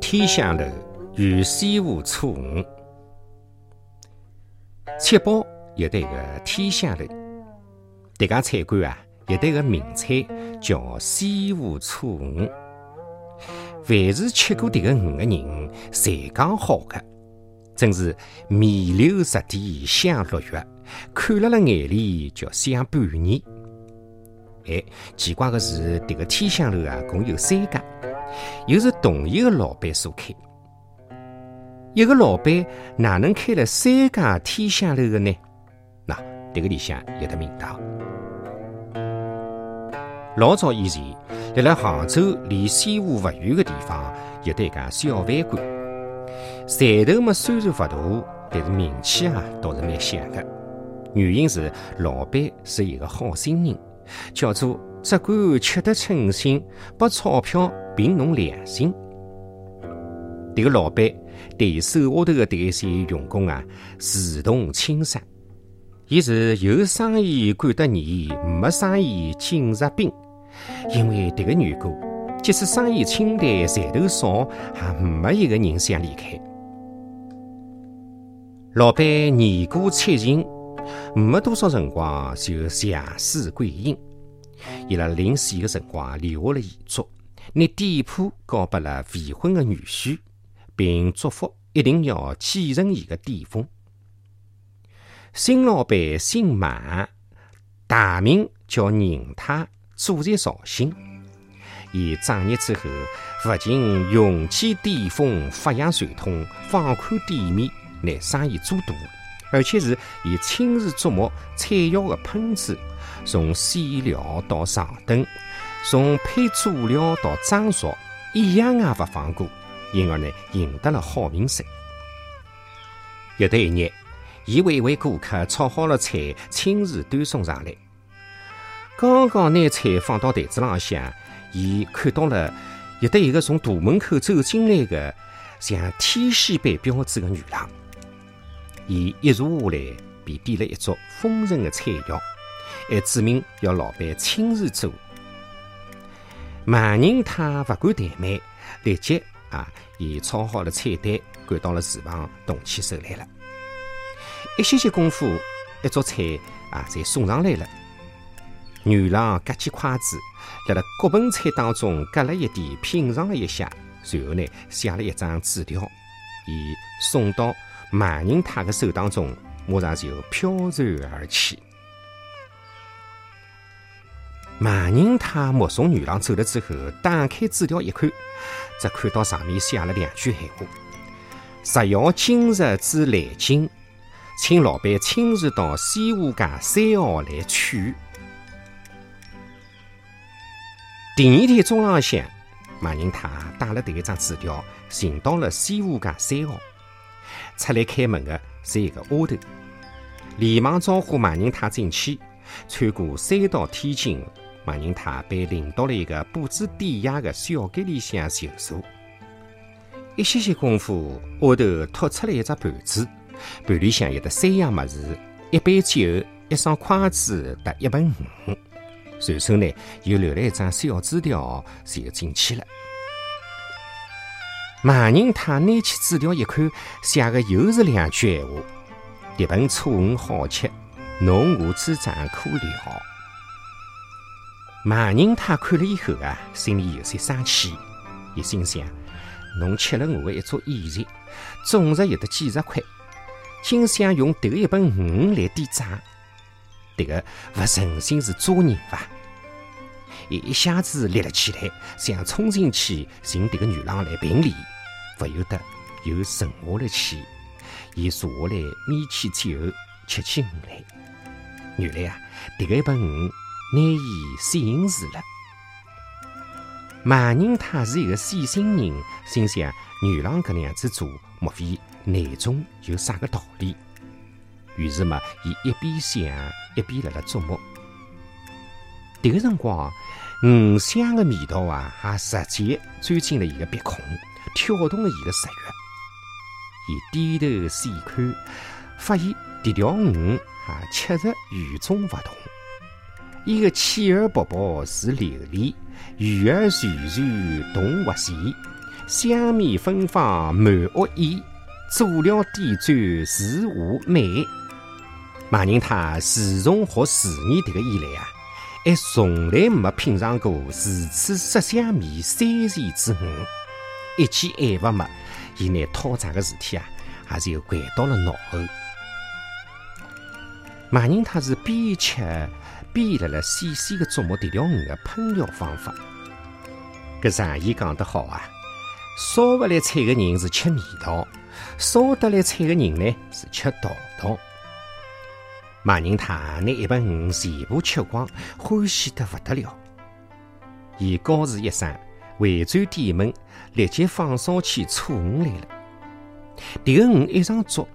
天香楼与西湖初五，七宝也得个天香楼，迭家菜馆啊有对个名菜叫西湖初五。凡是吃过迭个鱼的人，侪讲好的，真是面流十地香六月，看了了眼里叫想半年。哎，奇怪的是，迭个天香楼啊，共有三家。又是同一个老板所开，一个老板哪能开了三家天香楼的呢？那这个里向有的名堂。老早以前，辣辣杭州离西湖勿远的地方，有得一家小饭馆。赚头嘛虽然勿大，但是名气啊倒是蛮响的。原因是老板是一个好心人，叫做只管吃得称心，把钞票。凭侬良心，这个老板对手下头的这些员工啊，视同亲生。伊是有生意管得严，没生意紧日兵。因为这个缘故，即使生意清淡，财头少，也没一个人想离开。老板年过七旬，没多少辰光就强势归隐。伊拉临死的辰光留下了遗嘱。拿店铺交拨了未婚的女婿，并嘱咐一定要继承伊的店风。新老板姓马，大名叫宁太，祖籍绍兴。伊创业之后，不仅用起巅峰，发扬传统，放宽店面，拿生意做大，而且是以亲自琢磨菜肴的烹制，从馅料到上等。从配佐料到装熟，一样也不放过，因而呢，赢得了好名声。有的一日，伊为一位顾客炒好了菜，亲自端送上来。刚刚拿菜放到台子浪向，伊看到了有的一个从大门口走进来的像天仙般标致的女郎。伊一坐下来，便点了一桌丰盛的菜肴，还指明要老板亲自做。盲人他不敢怠慢，立即啊，伊炒好了菜单赶到了厨房，动起手来了。一些些功夫，一桌菜啊，侪送上来了。女郎夹起筷子，辣辣各盆菜当中夹了一点，品尝了一下，随后呢，写了一张纸条，以送到马宁他的手当中，马上就飘然而去。马宁他目送女郎走了之后，打开纸条一看，只看到上面写了两句闲话：“十要今日之来京，请老板亲自到西湖街三号来取。”第二天中浪向，马仁泰带了这一张纸条，寻到了西湖街三号。出来开门的是一个丫头，连忙招呼马仁泰进去，穿过三道天井。马仁泰被领到了一个布置典雅的小间里向就坐。一些些功夫，丫头拖出了一只盘子，盘里向有的三样物事：一杯酒、一双筷子和一盆鱼。随手呢，又留了一张小纸条，就进去了。马宁太拿起纸条一看，写的又是两句闲话：“一盆醋鱼好吃，侬我之战可了。”马宁他看了以后啊，心里有些生气。伊心想：侬吃了我的一桌宴席，总值有的几十块，竟想用这一本鱼来抵账，这个不诚心是做人吧？伊一下子立了起来，想冲进去寻这个女郎来评理，不由得又沉下了去。伊坐下来，眯起酒，吃起鱼来。原来啊，这个一本鱼。拿伊吸引住了。马宁他是一个细心人，心想女郎搿能样子做，莫非内中有啥个道理？于是嘛，伊一边想，一边辣辣琢磨。迭个辰光，五香的味道啊，还直接钻进了伊个鼻孔，挑动了伊个食欲。伊低头细看，发现迭条鱼还确实与众不同。伊个气儿勃勃似琉璃，鱼儿潺潺动滑溪，香蜜芬芳满屋檐，佐料点缀似画美。马宁他自从学厨艺迭个以来啊，还从来没品尝过如此色香味三全之鱼，一记爱勿没，伊拿讨债个事体啊，还是又回到了脑后。马宁他是边吃边辣辣细细个琢磨迭条鱼个烹调方法。搿常言讲得好啊，烧勿来菜个人是吃味道，烧得来菜个人呢是吃道道。马人他拿一盆鱼全部吃光，欢喜得不得了。伊高诉一声，回转店门，立即放烧起醋鱼来了。迭个鱼一上桌，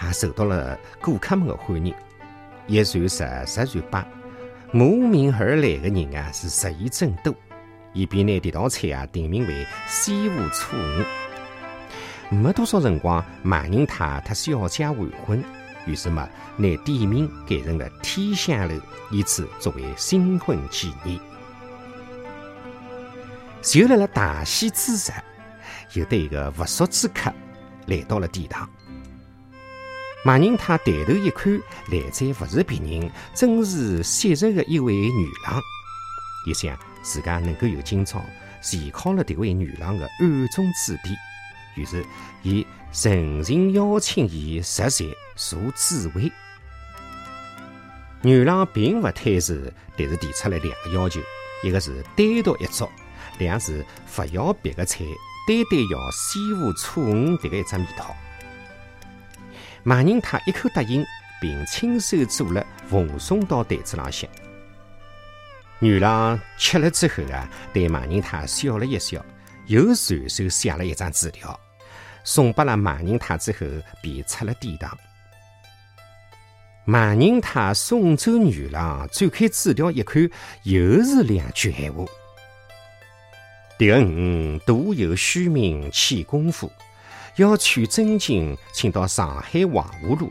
也受到了顾客们的欢迎。一传十，十传百，慕名而来的人啊是日益增多。伊便拿迭道菜啊定名为西湖醋鱼。没多少辰光，马人他特小姐完婚。于是嘛，拿店名改成了天香楼，以此作为新婚纪念。就辣辣大喜之日，有得一个不速之客来到了殿堂。马人他抬头一看，来者不是别人，正是昔日的一位女郎。一想自家能够有今朝，全靠了这位女郎的暗中指点。于是，伊诚心邀请伊食席坐滋味。女郎并不推辞，但是提出了两个要求：一个是单独一桌，两是不要别的菜，单单要西湖醋鱼迭个一只味道。马人他一口答应，并亲手做了，奉送到台子浪向。女郎吃了之后啊，对马人他笑了一笑，又随手写了一张纸条。送拨了马人太之后，便出了殿堂。马人太送走女郎，展开纸条一看，又是两句闲话：“迭个鱼独有虚名，欠功夫。要取真经，请到上海黄河路。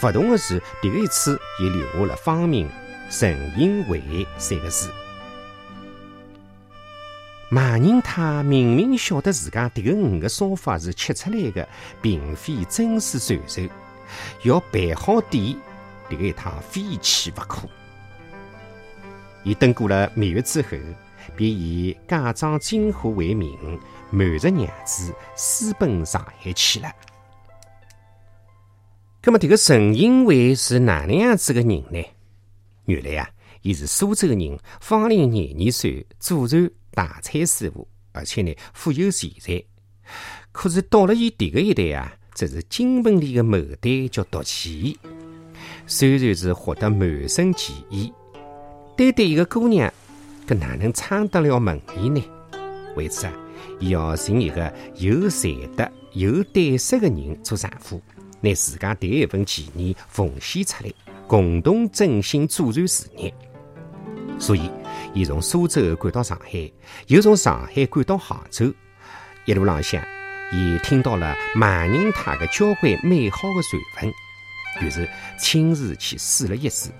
不同的是，迭个一次也留下了芳名‘陈英伟’三个字。”马人他明明晓得自家迭个鱼的烧法是吃出来的，并非真丝传授，要办好店，迭个一趟非去不可。伊等过了蜜月之后，便以假装金货为名，瞒着娘子私奔上海去了。那么，迭个陈英伟是哪能样子的人呢？原来啊，伊是苏州人，芳龄廿二岁，祖传。大菜师傅，而且呢富有钱财。可是到了伊迭个一代啊，则是金盆里的牡丹叫毒气。虽然是获得满身奇异，单单一个姑娘，搿哪能撑得了门面呢？为此啊，伊要寻一个有才德、有胆识的人做丈夫，拿自家第一份奇言奉献出来，共同振兴祖传事业。所以。伊从苏州赶到上海，又从上海赶到杭州。一路浪向，伊听到了马人他的交关美好的传闻，于是亲自去试了一试，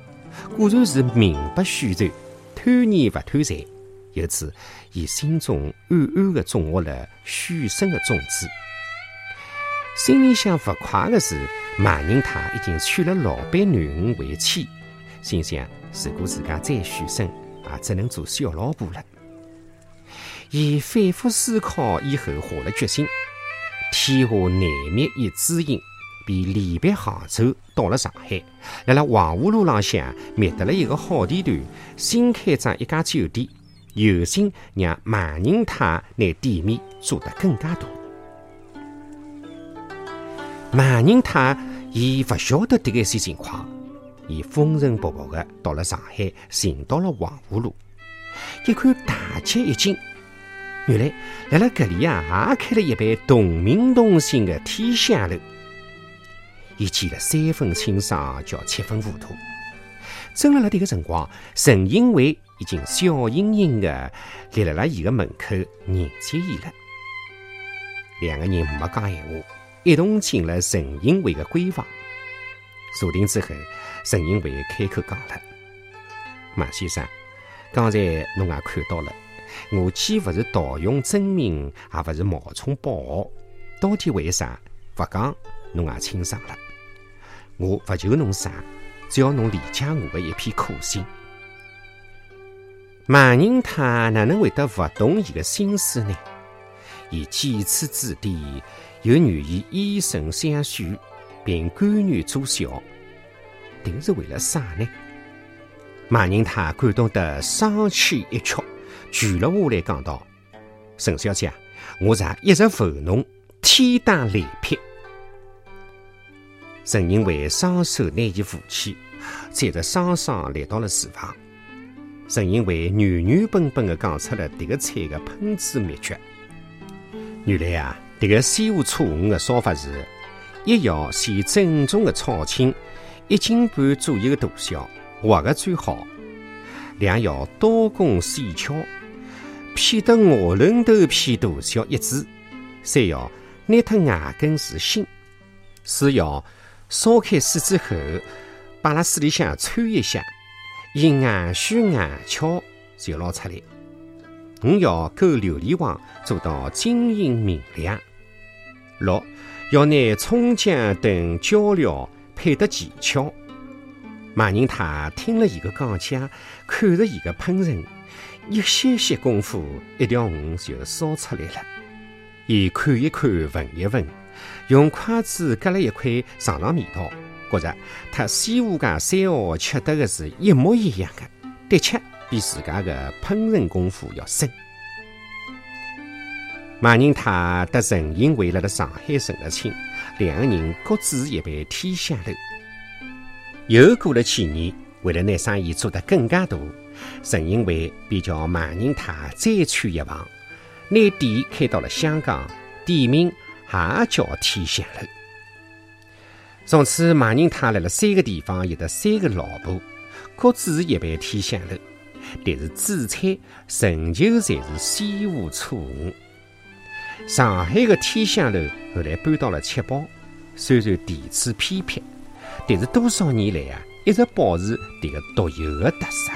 果然是名不虚传，贪念不贪财。由此，伊心中暗暗的种下了许生的种子。心里想不快的是，马人他已经娶了老板囡恩为妻，心想如果自家再许生。也只能做小老婆了。伊反复思考以后，下了决心：天下难觅一知音，便离别杭州，到了上海，辣辣黄河路浪向觅得了一个好地段，新开张一家酒店，有心让马人太拿店面做得更加大。马人太伊不晓得迭个些情况。伊风尘仆仆地到了上海，寻到了黄河路，一看大吃一惊。原来辣辣搿里啊，也开了一般同名同姓的天香楼。伊见了三分清爽，叫七分糊涂。正辣辣迭个辰光，陈英伟已经笑盈盈地立辣辣伊个门口迎接伊了。两个人没讲闲话，一同进了陈银伟的闺房。坐定之后，陈银伟开口讲了：“马先生，刚才侬也看到了，我既不是盗用真名，也不是冒充宝号，到底为啥？不讲，侬也清爽了。我不求侬啥，只要侬理解我的一片苦心。”马宁他哪能会得不懂伊的心思呢？伊几次之地，又愿意以身相许，并甘愿做小，定是为了啥呢？马宁他感动得双气一曲，跪了下来讲道：“沈小姐，我才一直服侬，天打雷劈。”陈银伟双手拿伊扶起，再着双双来到了厨房。陈银伟原原本本的讲出了迭个菜的烹制秘诀。原来啊，这个西湖醋鱼的烧法是：一要先正宗的炒青一斤半左右的大小，活的最好；两要刀工细巧，劈得鹅卵头皮大小一致；三要拿脱牙根是新；四要烧开水之后，摆辣水里向汆一下，以外虚外巧就捞出来。五要勾琉璃黄做到晶莹明亮。六要拿葱姜等调料配得技巧。马宁他听了伊个讲解，看着伊个烹饪，一歇歇功夫，一条鱼就烧出来了。伊看一看，闻一闻，用筷子夹了一块尝尝味道，觉着他西湖界三号吃得的是一模一样的，的确。比自家的烹饪功夫要深。马宁他和陈银伟了了上海成了亲，两个人各自一盘天香楼。又过了几年，为了拿生意做得更加大，陈银伟便叫马宁他再穿一房，拿店开到了香港，店名也叫天香楼。从此，马宁他来了三个地方有得三个老婆，各自一盘天香楼。但是主菜仍旧侪是西湖醋鱼。上海的天香楼后来搬到了七宝，虽然地处偏僻，但是多少年来啊，一直保持迭个独有的特色。